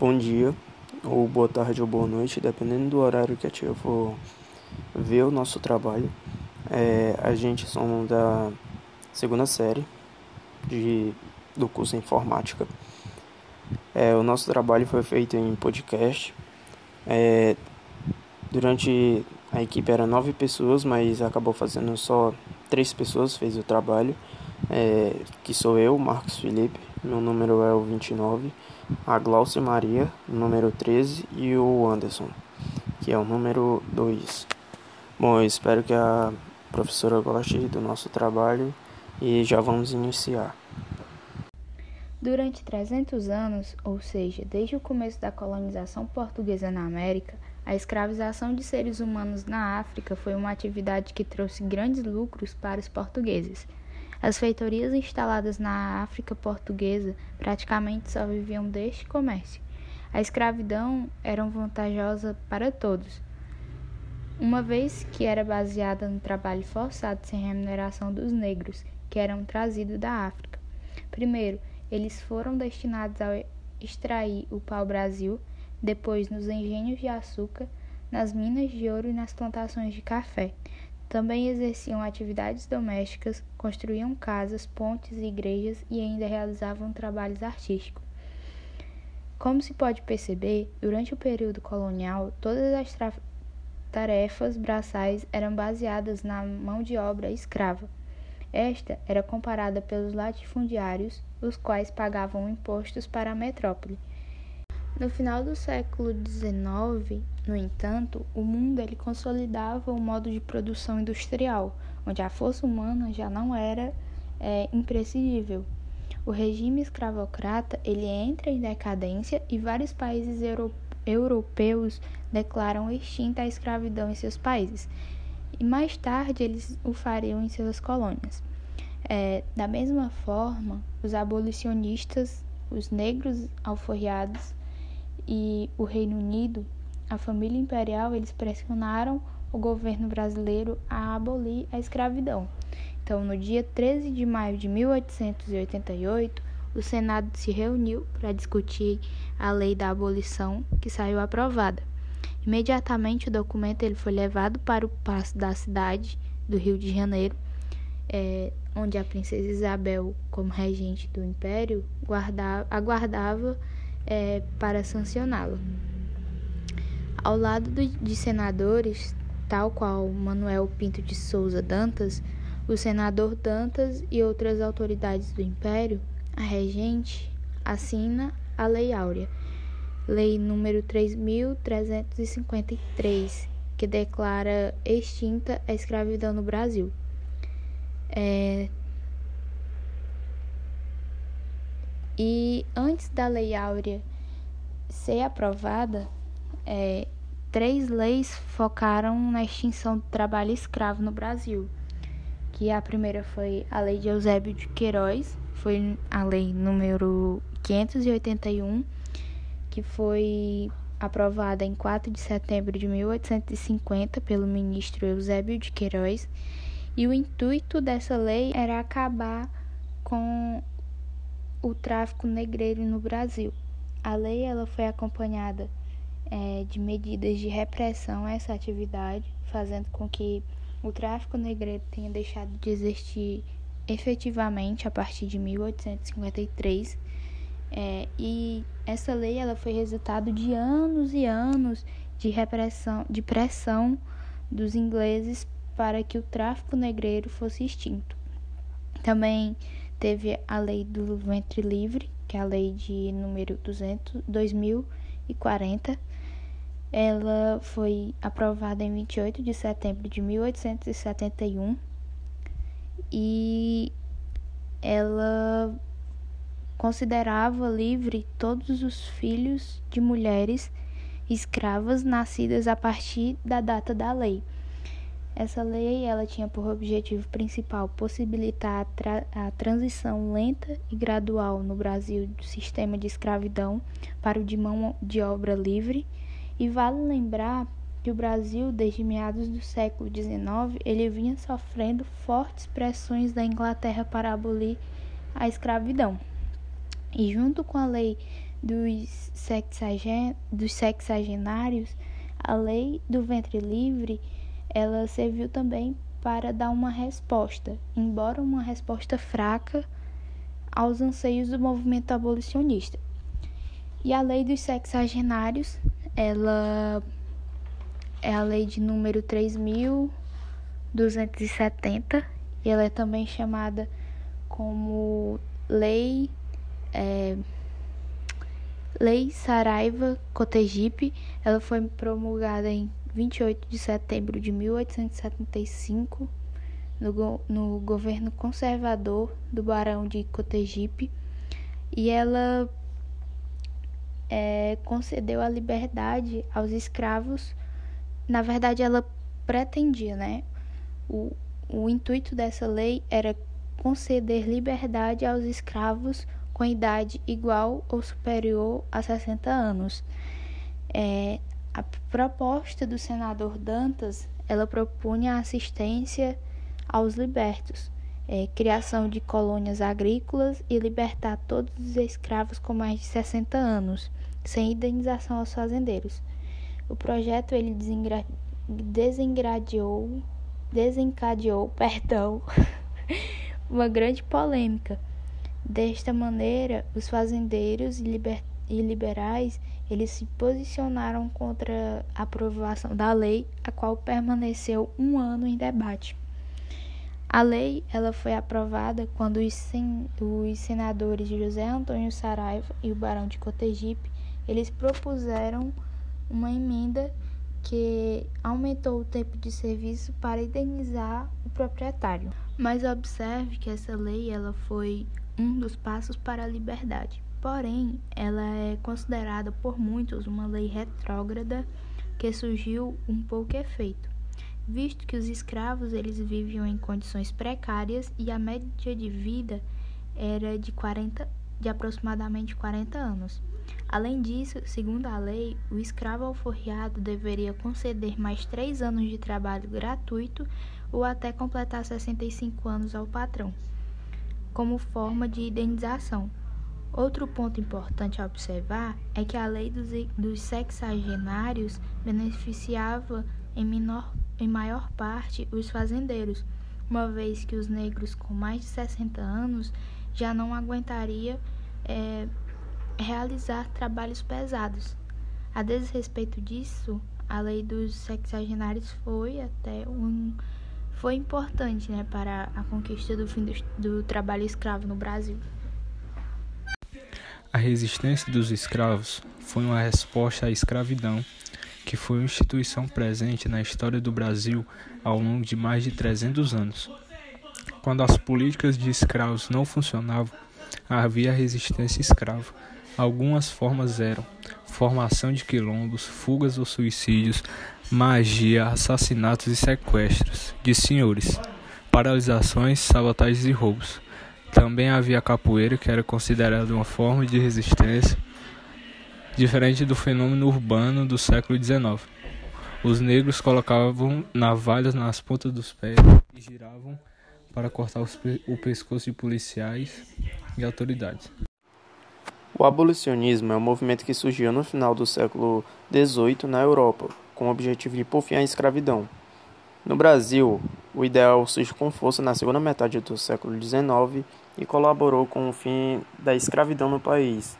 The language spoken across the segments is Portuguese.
bom dia, ou boa tarde ou boa noite, dependendo do horário que a tia for ver o nosso trabalho. É, a gente somos da segunda série de, do curso Informática. É, o nosso trabalho foi feito em podcast. É, durante a equipe eram nove pessoas, mas acabou fazendo só três pessoas fez o trabalho, é, que sou eu, Marcos Felipe, meu número é o 29, a Glaucia Maria, número 13, e o Anderson, que é o número 2. Bom, eu espero que a professora goste do nosso trabalho e já vamos iniciar. Durante 300 anos, ou seja, desde o começo da colonização portuguesa na América, a escravização de seres humanos na África foi uma atividade que trouxe grandes lucros para os portugueses. As feitorias instaladas na África portuguesa praticamente só viviam deste comércio. A escravidão era vantajosa para todos, uma vez que era baseada no trabalho forçado sem remuneração dos negros, que eram trazidos da África. Primeiro, eles foram destinados a extrair o pau-brasil, depois nos engenhos de açúcar, nas minas de ouro e nas plantações de café. Também exerciam atividades domésticas, construíam casas, pontes e igrejas e ainda realizavam trabalhos artísticos. Como se pode perceber, durante o período colonial, todas as tarefas braçais eram baseadas na mão de obra escrava. Esta era comparada pelos latifundiários, os quais pagavam impostos para a metrópole. No final do século XIX, no entanto, o mundo ele consolidava o modo de produção industrial, onde a força humana já não era é, imprescindível. O regime escravocrata ele entra em decadência e vários países europeus declaram extinta a escravidão em seus países, e mais tarde eles o fariam em suas colônias. É, da mesma forma, os abolicionistas, os negros alforriados e o Reino Unido, a família imperial, eles pressionaram o governo brasileiro a abolir a escravidão. Então, no dia 13 de maio de 1888, o Senado se reuniu para discutir a lei da abolição, que saiu aprovada. Imediatamente o documento ele foi levado para o paço da cidade do Rio de Janeiro, é, onde a princesa Isabel, como regente do império, guardava, aguardava é, para sancioná-lo. Ao lado do, de senadores, tal qual Manuel Pinto de Souza Dantas, o senador Dantas e outras autoridades do império a regente assina a Lei Áurea, Lei número 3.353, que declara extinta a escravidão no Brasil. É... E antes da Lei Áurea ser aprovada, é, três leis focaram na extinção do trabalho escravo no Brasil. Que a primeira foi a Lei de Eusébio de Queiroz, foi a lei número 581, que foi aprovada em 4 de setembro de 1850 pelo ministro Eusébio de Queiroz, e o intuito dessa lei era acabar com o tráfico negreiro no Brasil. A lei ela foi acompanhada é, de medidas de repressão a essa atividade, fazendo com que o tráfico negreiro tenha deixado de existir efetivamente a partir de 1853 é, e essa lei ela foi resultado de anos e anos de repressão, de pressão dos ingleses para que o tráfico negreiro fosse extinto. Também teve a lei do ventre livre, que é a lei de número 200, 2040. Ela foi aprovada em 28 de setembro de 1871 e ela considerava livre todos os filhos de mulheres escravas nascidas a partir da data da lei. Essa lei ela tinha por objetivo principal possibilitar a, tra a transição lenta e gradual no Brasil do sistema de escravidão para o de mão de obra livre. E vale lembrar que o Brasil, desde meados do século XIX, ele vinha sofrendo fortes pressões da Inglaterra para abolir a escravidão. E junto com a lei dos, sexagen, dos sexagenários, a lei do ventre livre, ela serviu também para dar uma resposta, embora uma resposta fraca, aos anseios do movimento abolicionista. E a lei dos sexagenários, ela é a lei de número 3270 e ela é também chamada como lei é, lei Saraiva Cotegipe. Ela foi promulgada em 28 de setembro de 1875 no, no governo conservador do Barão de Cotegipe e ela é, concedeu a liberdade aos escravos na verdade, ela pretendia, né? O, o intuito dessa lei era conceder liberdade aos escravos com idade igual ou superior a 60 anos. É, a proposta do senador Dantas, ela propunha assistência aos libertos, é, criação de colônias agrícolas e libertar todos os escravos com mais de 60 anos, sem indenização aos fazendeiros. O projeto ele desengradeou, desencadeou, perdão, uma grande polêmica. Desta maneira, os fazendeiros e, liber, e liberais eles se posicionaram contra a aprovação da lei, a qual permaneceu um ano em debate. A lei ela foi aprovada quando os, sen, os senadores José Antônio Saraiva e o Barão de Cotegipe eles propuseram uma emenda que aumentou o tempo de serviço para indenizar o proprietário. Mas observe que essa lei ela foi um dos passos para a liberdade. Porém, ela é considerada por muitos uma lei retrógrada que surgiu um pouco efeito, visto que os escravos eles viviam em condições precárias e a média de vida era de 40 de aproximadamente 40 anos. Além disso, segundo a lei, o escravo alforriado deveria conceder mais três anos de trabalho gratuito ou até completar 65 anos ao patrão, como forma de indenização. Outro ponto importante a observar é que a lei dos, dos sexagenários beneficiava em, menor, em maior parte os fazendeiros, uma vez que os negros com mais de 60 anos já não aguentaria é, realizar trabalhos pesados. A desrespeito disso, a lei dos sexagenários foi até um foi importante né, para a conquista do fim do, do trabalho escravo no Brasil. A resistência dos escravos foi uma resposta à escravidão, que foi uma instituição presente na história do Brasil ao longo de mais de 300 anos. Quando as políticas de escravos não funcionavam, havia resistência escrava. Algumas formas eram formação de quilombos, fugas ou suicídios, magia, assassinatos e sequestros de senhores, paralisações, sabotagens e roubos. Também havia capoeira, que era considerada uma forma de resistência, diferente do fenômeno urbano do século XIX. Os negros colocavam navalhas nas pontas dos pés e giravam para cortar o pescoço de policiais e autoridades. O abolicionismo é um movimento que surgiu no final do século XVIII na Europa, com o objetivo de pôr fim à escravidão. No Brasil, o ideal surgiu com força na segunda metade do século XIX e colaborou com o fim da escravidão no país.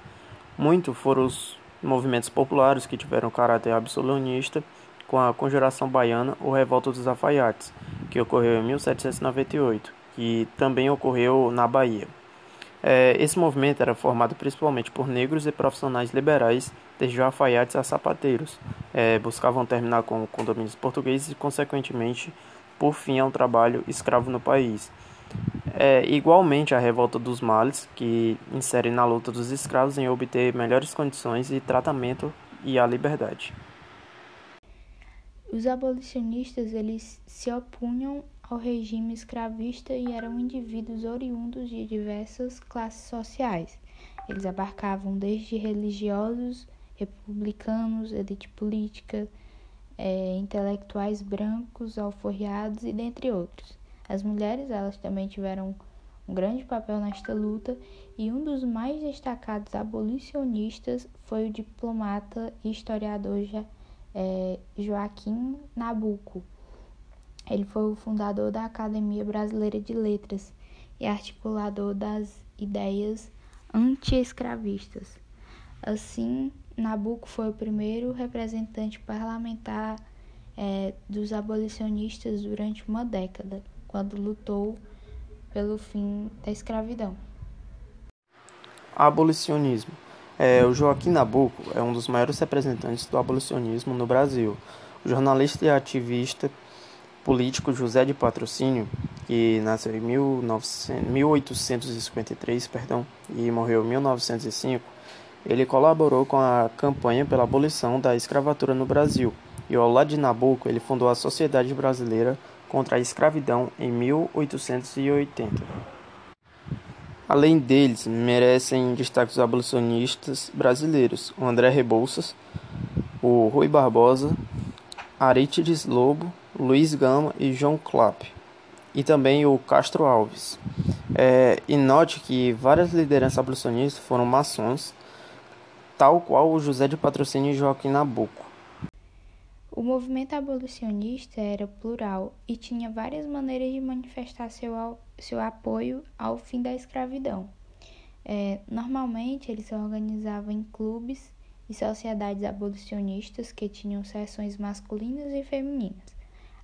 Muito foram os movimentos populares que tiveram caráter absolutista, com a Conjuração Baiana ou Revolta dos Alfaiates, que ocorreu em 1798, que também ocorreu na Bahia. É, esse movimento era formado principalmente por negros e profissionais liberais, desde alfaiates a sapateiros. É, buscavam terminar com condomínios portugueses e, consequentemente, por fim ao trabalho escravo no país. É, igualmente a revolta dos males, que insere na luta dos escravos em obter melhores condições e tratamento e a liberdade. Os abolicionistas eles se opunham ao regime escravista e eram indivíduos oriundos de diversas classes sociais. Eles abarcavam desde religiosos, republicanos, elite política, é, intelectuais brancos, alforriados e dentre outros. As mulheres elas também tiveram um grande papel nesta luta e um dos mais destacados abolicionistas foi o diplomata e historiador é, Joaquim Nabuco. Ele foi o fundador da Academia Brasileira de Letras e articulador das ideias anti-escravistas. Assim, Nabuco foi o primeiro representante parlamentar é, dos abolicionistas durante uma década, quando lutou pelo fim da escravidão. Abolicionismo. É, o Joaquim Nabuco é um dos maiores representantes do abolicionismo no Brasil. O jornalista e ativista político José de Patrocínio, que nasceu em 1900, 1853 perdão, e morreu em 1905, ele colaborou com a campanha pela abolição da escravatura no Brasil. E ao lado de Nabuco, ele fundou a Sociedade Brasileira contra a Escravidão em 1880. Além deles, merecem destaque os abolicionistas brasileiros, o André Rebouças, o Rui Barbosa, Arítides Lobo, Luiz Gama e João Clapp, e também o Castro Alves. É, e note que várias lideranças abolicionistas foram maçons, tal qual o José de Patrocínio e Joaquim Nabuco. O movimento abolicionista era plural e tinha várias maneiras de manifestar seu, seu apoio ao fim da escravidão. É, normalmente, eles se organizavam em clubes e sociedades abolicionistas que tinham seções masculinas e femininas.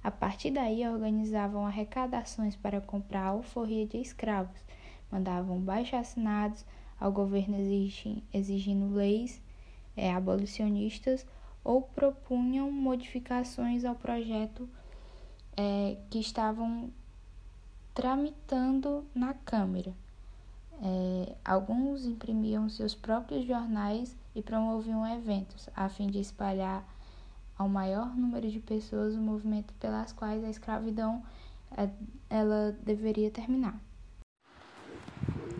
A partir daí, organizavam arrecadações para comprar alforria de escravos, mandavam baixo-assinados ao governo exigindo, exigindo leis é, abolicionistas ou propunham modificações ao projeto é, que estavam tramitando na Câmara. É, alguns imprimiam seus próprios jornais e promoviam eventos a fim de espalhar ao maior número de pessoas o movimento pelas quais a escravidão é, ela deveria terminar.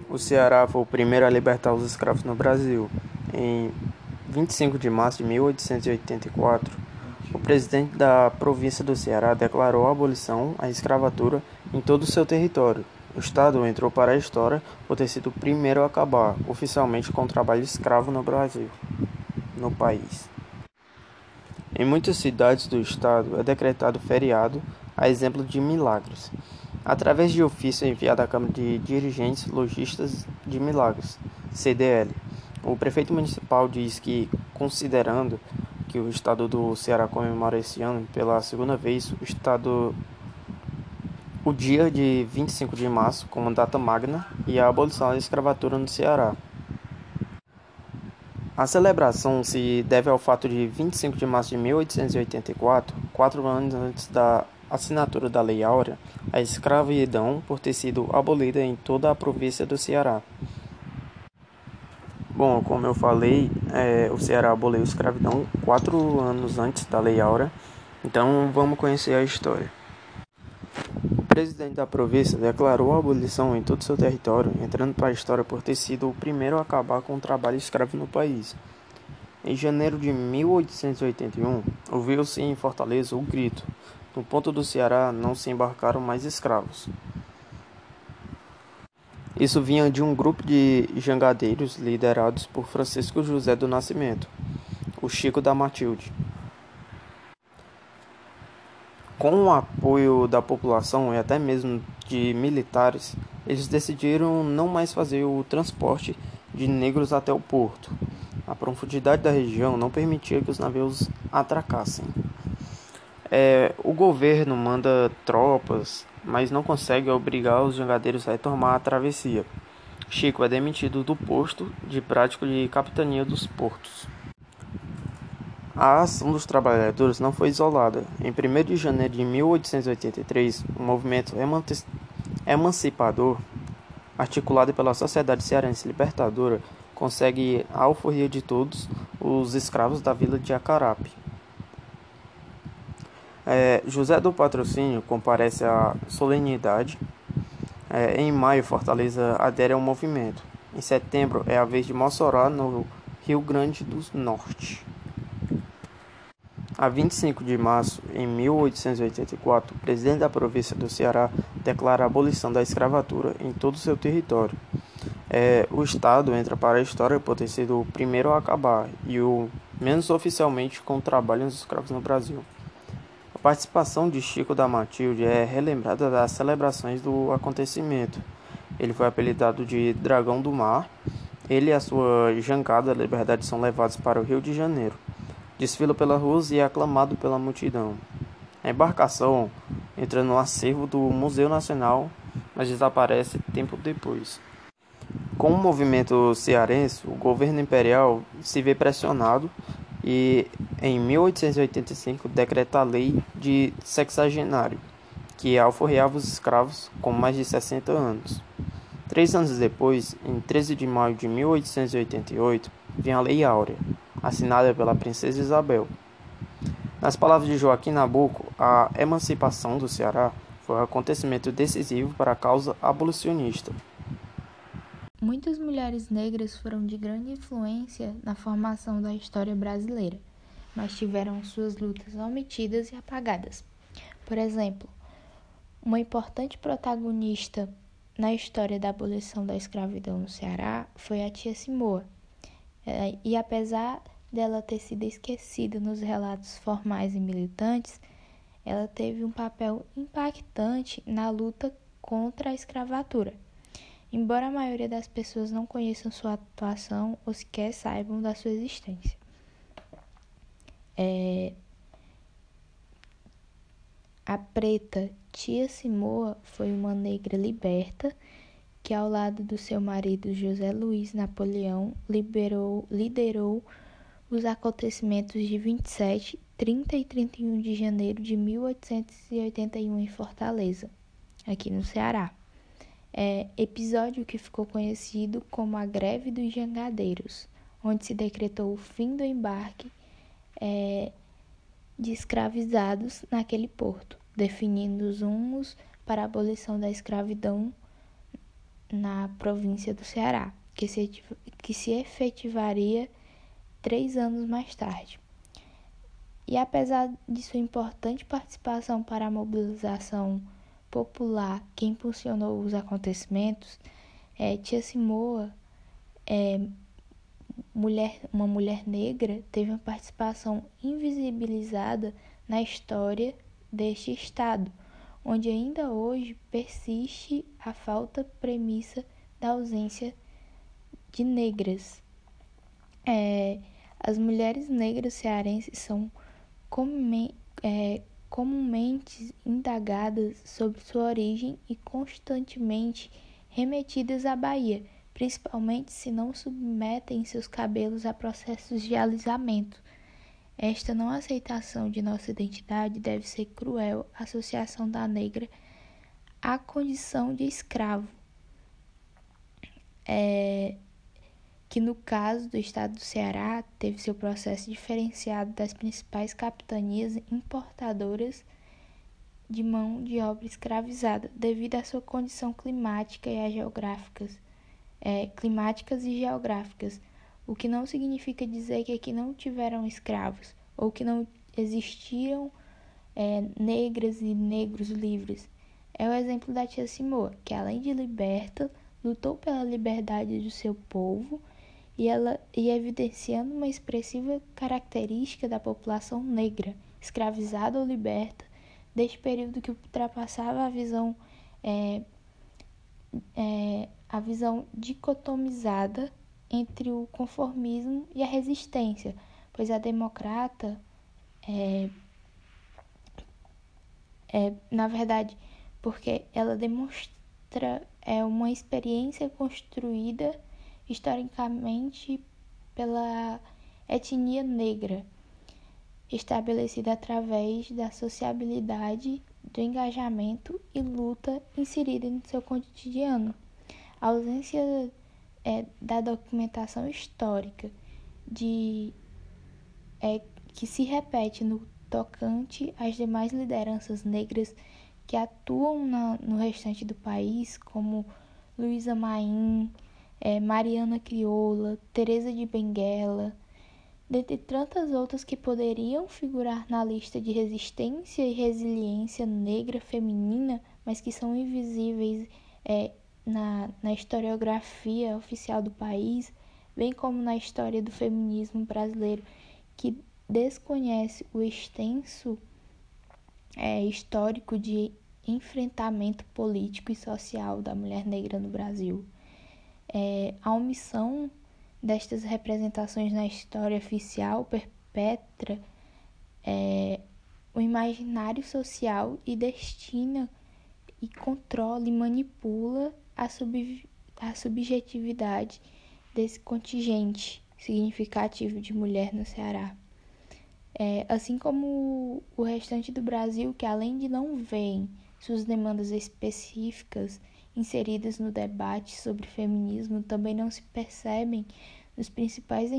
O Ceará foi o primeiro a libertar os escravos no Brasil. Em 25 de março de 1884, o presidente da província do Ceará declarou a abolição à escravatura em todo o seu território. O estado entrou para a história por ter sido o primeiro a acabar oficialmente com o trabalho escravo no Brasil, no país. Em muitas cidades do estado é decretado feriado, a exemplo de Milagres, através de ofício enviado à Câmara de Dirigentes Logistas de Milagres, CDL. O prefeito municipal diz que, considerando que o estado do Ceará comemora esse ano pela segunda vez o estado o dia de 25 de março como data magna e a abolição da escravatura no Ceará. A celebração se deve ao fato de 25 de março de 1884, quatro anos antes da assinatura da Lei Áurea, a escravidão por ter sido abolida em toda a província do Ceará. Bom, como eu falei, é, o Ceará aboliu a escravidão quatro anos antes da Lei Áurea, então vamos conhecer a história presidente da província declarou a abolição em todo seu território, entrando para a história por ter sido o primeiro a acabar com o trabalho escravo no país. Em janeiro de 1881, ouviu-se em Fortaleza o grito: No ponto do Ceará não se embarcaram mais escravos. Isso vinha de um grupo de jangadeiros liderados por Francisco José do Nascimento, o Chico da Matilde. Com o apoio da população e até mesmo de militares, eles decidiram não mais fazer o transporte de negros até o porto. A profundidade da região não permitia que os navios atracassem. É, o governo manda tropas, mas não consegue obrigar os jangadeiros a retomar a travessia. Chico é demitido do posto de prático de capitania dos portos. A ação dos trabalhadores não foi isolada. Em 1 de janeiro de 1883, o movimento emancipador, articulado pela Sociedade Cearense Libertadora, consegue a alforria de todos os escravos da vila de Acarape. É, José do Patrocínio comparece à solenidade. É, em maio, Fortaleza adere ao movimento. Em setembro, é a vez de Mossoró, no Rio Grande do Norte. A 25 de março em 1884, o presidente da província do Ceará declara a abolição da escravatura em todo o seu território. É, o Estado entra para a história por ter sido o primeiro a acabar e o menos oficialmente com o trabalho dos escravos no Brasil. A participação de Chico da Matilde é relembrada das celebrações do acontecimento. Ele foi apelidado de Dragão do Mar. Ele e a sua jangada da liberdade são levados para o Rio de Janeiro desfila pelas ruas e é aclamado pela multidão. A embarcação entra no acervo do Museu Nacional, mas desaparece tempo depois. Com o movimento cearense, o governo imperial se vê pressionado e, em 1885, decreta a lei de sexagenário, que alforreava os escravos com mais de 60 anos. Três anos depois, em 13 de maio de 1888, vem a Lei Áurea, assinada pela princesa Isabel. Nas palavras de Joaquim Nabuco, a emancipação do Ceará foi um acontecimento decisivo para a causa abolicionista. Muitas mulheres negras foram de grande influência na formação da história brasileira, mas tiveram suas lutas omitidas e apagadas. Por exemplo, uma importante protagonista na história da abolição da escravidão no Ceará foi a tia Simoa. É, e apesar dela ter sido esquecida nos relatos formais e militantes, ela teve um papel impactante na luta contra a escravatura. Embora a maioria das pessoas não conheçam sua atuação ou sequer saibam da sua existência. É... A preta Tia Simoa foi uma negra liberta que, ao lado do seu marido José Luiz Napoleão, liberou, liderou os acontecimentos de 27, 30 e 31 de janeiro de 1881 em Fortaleza, aqui no Ceará. É, episódio que ficou conhecido como a Greve dos Jangadeiros, onde se decretou o fim do embarque é, de escravizados naquele porto, definindo os rumos para a abolição da escravidão na província do Ceará, que se, que se efetivaria três anos mais tarde. E apesar de sua importante participação para a mobilização popular que impulsionou os acontecimentos, é, Tia Simoa, é, mulher, uma mulher negra, teve uma participação invisibilizada na história deste Estado, onde ainda hoje persiste a falta premissa da ausência de negras. É, as mulheres negras cearenses são comumente, é, comumente indagadas sobre sua origem e constantemente remetidas à Bahia, principalmente se não submetem seus cabelos a processos de alisamento. Esta não aceitação de nossa identidade deve ser cruel associação da negra à condição de escravo. É, que no caso do estado do Ceará teve seu processo diferenciado das principais capitanias importadoras de mão de obra escravizada, devido à sua condição climática e geográficas, é, climáticas e geográficas, o que não significa dizer que aqui não tiveram escravos ou que não existiram é, negras e negros livres. É o exemplo da tia Simoa, que além de liberta, lutou pela liberdade do seu povo e ela e evidenciando uma expressiva característica da população negra, escravizada ou liberta, deste período que ultrapassava a visão é, é, a visão dicotomizada entre o conformismo e a resistência, pois a democrata é, é na verdade porque ela demonstra é uma experiência construída historicamente pela etnia negra, estabelecida através da sociabilidade, do engajamento e luta inserida em seu cotidiano. A ausência é, da documentação histórica de é, que se repete no tocante às demais lideranças negras que atuam na, no restante do país, como Luísa Maim, é, Mariana Crioula, Teresa de Benguela, dentre tantas outras que poderiam figurar na lista de resistência e resiliência negra feminina, mas que são invisíveis é, na, na historiografia oficial do país, bem como na história do feminismo brasileiro, que desconhece o extenso é, histórico de enfrentamento político e social da mulher negra no Brasil. É, a omissão destas representações na história oficial perpetra é, o imaginário social e destina e controla e manipula a, sub, a subjetividade desse contingente significativo de mulher no Ceará. É, assim como o restante do Brasil, que além de não ver suas demandas específicas inseridas no debate sobre feminismo, também não se percebem nos principais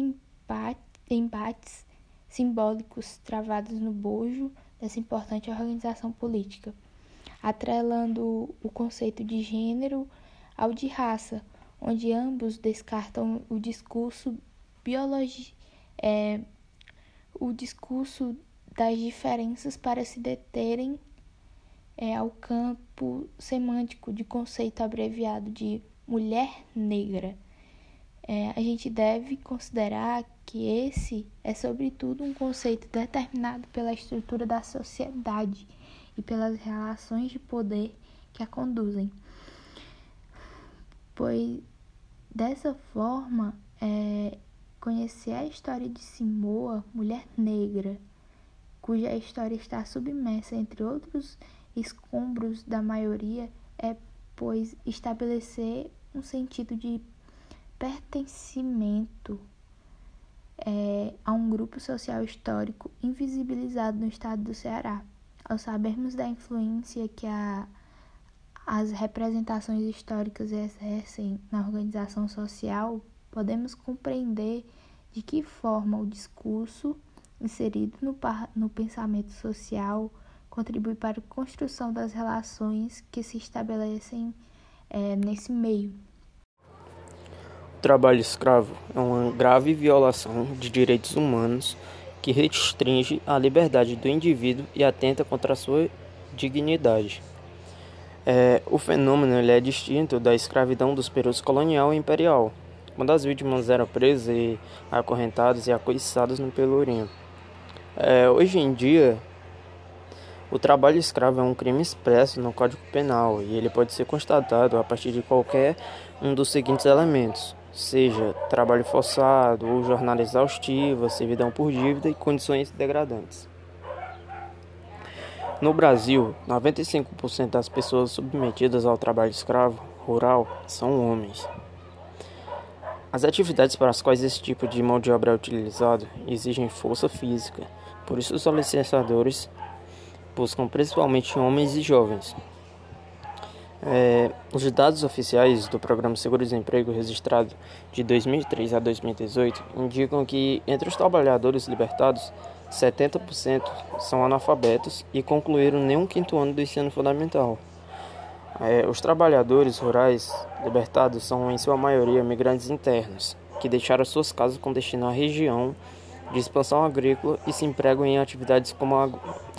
embates simbólicos travados no bojo dessa importante organização política, atrelando o conceito de gênero ao de raça, onde ambos descartam o discurso biologi é, o discurso das diferenças para se deterem é, ao campo semântico de conceito abreviado de mulher negra. É, a gente deve considerar que esse é, sobretudo, um conceito determinado pela estrutura da sociedade e pelas relações de poder que a conduzem. Pois, dessa forma, é, conhecer a história de Simoa, mulher negra, cuja história está submersa entre outros escombros da maioria, é, pois, estabelecer um sentido de pertencimento é, a um grupo social histórico invisibilizado no estado do Ceará. Ao sabermos da influência que a, as representações históricas exercem na organização social, podemos compreender de que forma o discurso inserido no, no pensamento social contribui para a construção das relações que se estabelecem é, nesse meio. O trabalho escravo é uma grave violação de direitos humanos que restringe a liberdade do indivíduo e atenta contra a sua dignidade. É, o fenômeno é distinto da escravidão dos períodos colonial e imperial, quando as vítimas eram presas e acorrentadas e acoiçadas no pelourinho. É, hoje em dia, o trabalho escravo é um crime expresso no Código Penal e ele pode ser constatado a partir de qualquer um dos seguintes elementos, seja trabalho forçado ou jornada exaustiva, servidão por dívida e condições degradantes. No Brasil, 95% das pessoas submetidas ao trabalho escravo rural são homens. As atividades para as quais esse tipo de mão de obra é utilizado exigem força física, por isso os solicitadores buscam principalmente homens e jovens. É, os dados oficiais do Programa Seguro-Desemprego registrado de 2003 a 2018 indicam que entre os trabalhadores libertados, 70% são analfabetos e concluíram nem um quinto ano do ensino fundamental. É, os trabalhadores rurais libertados são, em sua maioria, migrantes internos, que deixaram suas casas com destino à região de expansão agrícola e se empregam em atividades como a,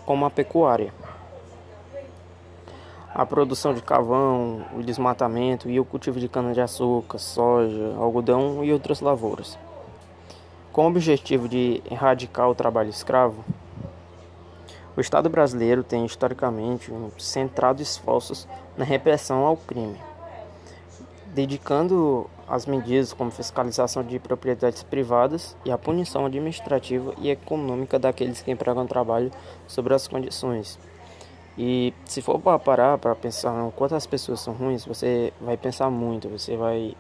como a pecuária. A produção de carvão, o desmatamento e o cultivo de cana-de-açúcar, soja, algodão e outras lavouras. Com o objetivo de erradicar o trabalho escravo, o Estado brasileiro tem historicamente centrado esforços na repressão ao crime, dedicando as medidas como fiscalização de propriedades privadas e a punição administrativa e econômica daqueles que empregam trabalho sobre as condições. E se for para parar para pensar quantas pessoas são ruins, você vai pensar muito, você vai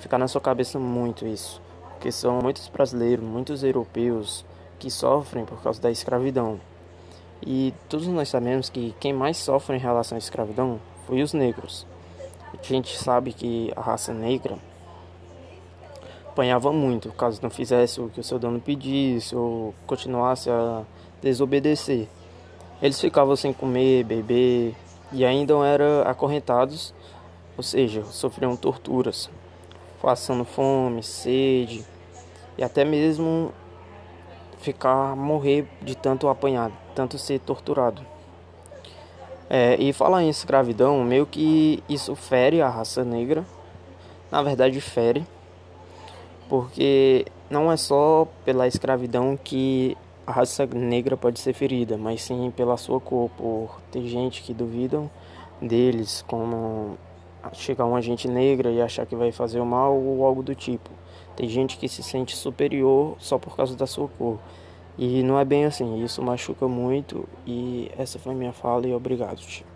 ficar na sua cabeça muito isso, porque são muitos brasileiros, muitos europeus que sofrem por causa da escravidão. E todos nós sabemos que quem mais sofre em relação à escravidão foi os negros. A gente sabe que a raça negra apanhava muito caso não fizesse o que o seu dono pedisse ou continuasse a desobedecer. Eles ficavam sem comer, beber e ainda eram acorrentados, ou seja, sofriam torturas, passando fome, sede e até mesmo ficar morrer de tanto apanhado, tanto ser torturado. É, e falar em escravidão, meio que isso fere a raça negra, na verdade fere, porque não é só pela escravidão que a raça negra pode ser ferida, mas sim pela sua cor, por ter gente que duvidam deles, como chegar uma gente negra e achar que vai fazer o mal ou algo do tipo. Tem gente que se sente superior só por causa da sua cor. E não é bem assim, isso machuca muito e essa foi minha fala e obrigado. Tio.